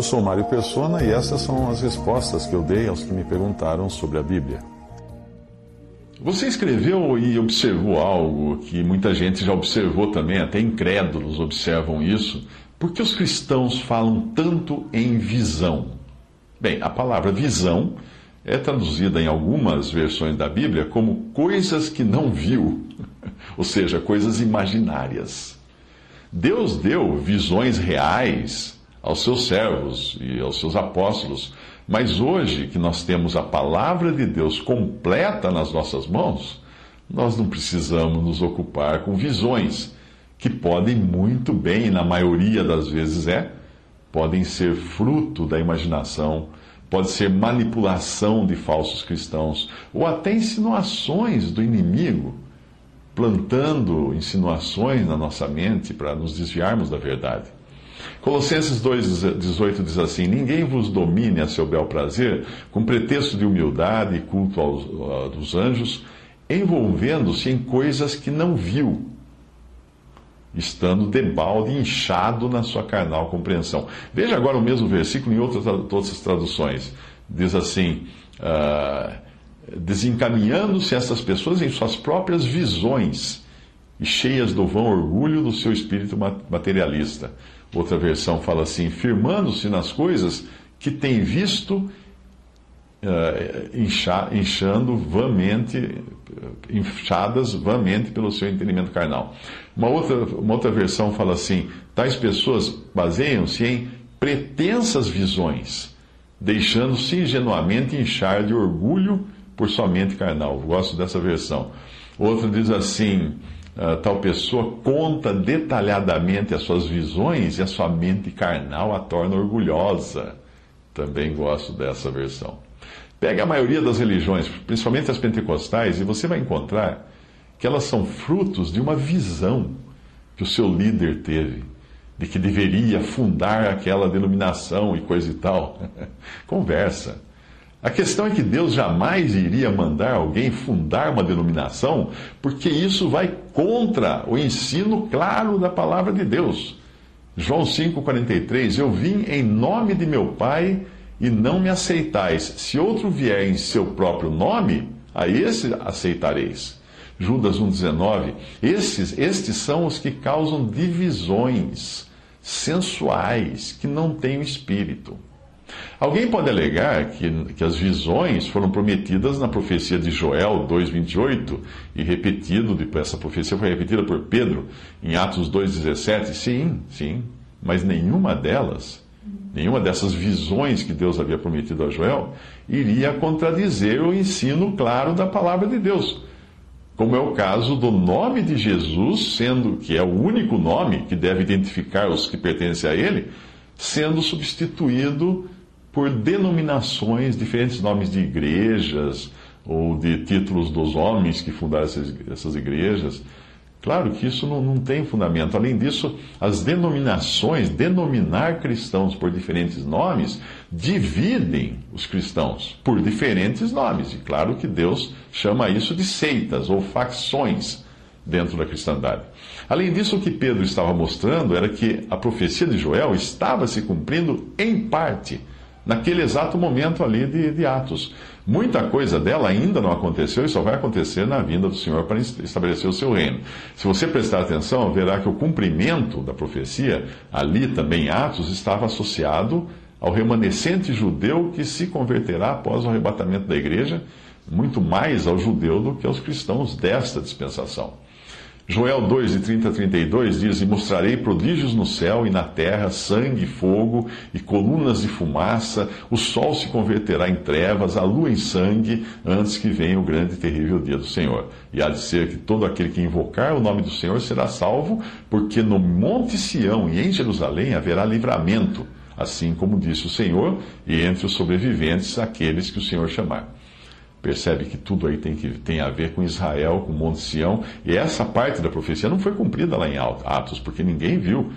Eu sou Mário Persona e essas são as respostas que eu dei aos que me perguntaram sobre a Bíblia. Você escreveu e observou algo que muita gente já observou também, até incrédulos observam isso. Por que os cristãos falam tanto em visão? Bem, a palavra visão é traduzida em algumas versões da Bíblia como coisas que não viu, ou seja, coisas imaginárias. Deus deu visões reais aos seus servos e aos seus apóstolos, mas hoje que nós temos a palavra de Deus completa nas nossas mãos, nós não precisamos nos ocupar com visões que podem muito bem, na maioria das vezes é, podem ser fruto da imaginação, pode ser manipulação de falsos cristãos, ou até insinuações do inimigo, plantando insinuações na nossa mente para nos desviarmos da verdade. Colossenses 2,18 diz assim: Ninguém vos domine a seu bel prazer, com pretexto de humildade e culto aos, dos anjos, envolvendo-se em coisas que não viu, estando debalde inchado na sua carnal compreensão. Veja agora o mesmo versículo em outras, outras traduções. Diz assim: uh, desencaminhando-se essas pessoas em suas próprias visões e cheias do vão orgulho do seu espírito materialista. Outra versão fala assim: firmando-se nas coisas que tem visto, uh, incha, inchando vamente, inchadas vamente pelo seu entendimento carnal. Uma outra, uma outra versão fala assim: tais pessoas baseiam-se em pretensas visões, deixando-se ingenuamente inchar de orgulho por sua mente carnal. Gosto dessa versão. Outra diz assim tal pessoa conta detalhadamente as suas visões e a sua mente carnal a torna orgulhosa. Também gosto dessa versão. Pega a maioria das religiões, principalmente as pentecostais, e você vai encontrar que elas são frutos de uma visão que o seu líder teve, de que deveria fundar aquela denominação e coisa e tal. Conversa. A questão é que Deus jamais iria mandar alguém fundar uma denominação, porque isso vai contra o ensino claro da palavra de Deus. João 5,43: Eu vim em nome de meu Pai e não me aceitais. Se outro vier em seu próprio nome, a esse aceitareis. Judas 1,19: estes, estes são os que causam divisões sensuais, que não têm o espírito. Alguém pode alegar que, que as visões foram prometidas na profecia de Joel 2,28 e repetido, essa profecia foi repetida por Pedro em Atos 2,17. Sim, sim, mas nenhuma delas, nenhuma dessas visões que Deus havia prometido a Joel, iria contradizer o ensino claro da palavra de Deus. Como é o caso do nome de Jesus, sendo que é o único nome que deve identificar os que pertencem a ele, sendo substituído por denominações, diferentes nomes de igrejas ou de títulos dos homens que fundaram essas, igrejas. Claro que isso não, não tem fundamento. Além disso, as denominações, denominar cristãos por diferentes nomes, dividem os cristãos por diferentes nomes. E claro que Deus chama isso de seitas ou facções dentro da cristandade. Além disso, o que Pedro estava mostrando era que a profecia de Joel estava se cumprindo em parte naquele exato momento ali de, de Atos. Muita coisa dela ainda não aconteceu e só vai acontecer na vinda do Senhor para estabelecer o seu reino. Se você prestar atenção, verá que o cumprimento da profecia, ali também em Atos, estava associado ao remanescente judeu que se converterá após o arrebatamento da igreja, muito mais ao judeu do que aos cristãos desta dispensação. Joel 2, de 30 a 32 diz: E mostrarei prodígios no céu e na terra, sangue, fogo e colunas de fumaça, o sol se converterá em trevas, a lua em sangue, antes que venha o grande e terrível dia do Senhor. E há de ser que todo aquele que invocar o nome do Senhor será salvo, porque no Monte Sião e em Jerusalém haverá livramento, assim como disse o Senhor, e entre os sobreviventes aqueles que o Senhor chamar. Percebe que tudo aí tem, que, tem a ver com Israel, com o Monte Sião. E essa parte da profecia não foi cumprida lá em Atos, porque ninguém viu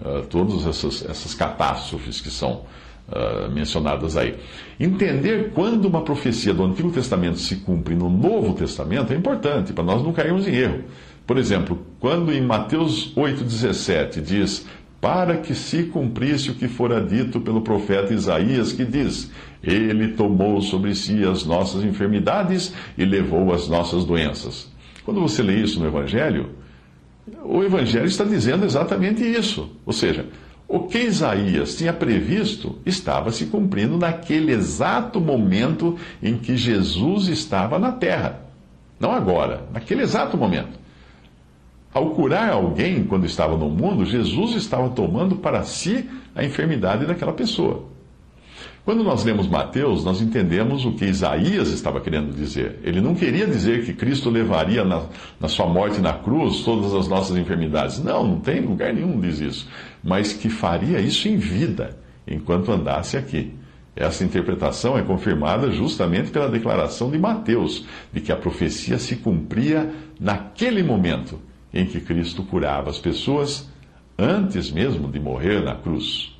uh, todas essas, essas catástrofes que são uh, mencionadas aí. Entender quando uma profecia do Antigo Testamento se cumpre no Novo Testamento é importante, para nós não cairmos em erro. Por exemplo, quando em Mateus 8,17 diz para que se cumprisse o que fora dito pelo profeta Isaías, que diz: Ele tomou sobre si as nossas enfermidades e levou as nossas doenças. Quando você lê isso no Evangelho, o Evangelho está dizendo exatamente isso. Ou seja, o que Isaías tinha previsto estava se cumprindo naquele exato momento em que Jesus estava na terra. Não agora, naquele exato momento. Ao curar alguém quando estava no mundo, Jesus estava tomando para si a enfermidade daquela pessoa. Quando nós lemos Mateus, nós entendemos o que Isaías estava querendo dizer. Ele não queria dizer que Cristo levaria na, na, sua morte na cruz todas as nossas enfermidades. Não, não tem lugar nenhum diz isso. Mas que faria isso em vida, enquanto andasse aqui. Essa interpretação é confirmada justamente pela declaração de Mateus, de que a profecia se cumpria naquele momento em que Cristo curava as pessoas antes mesmo de morrer na cruz.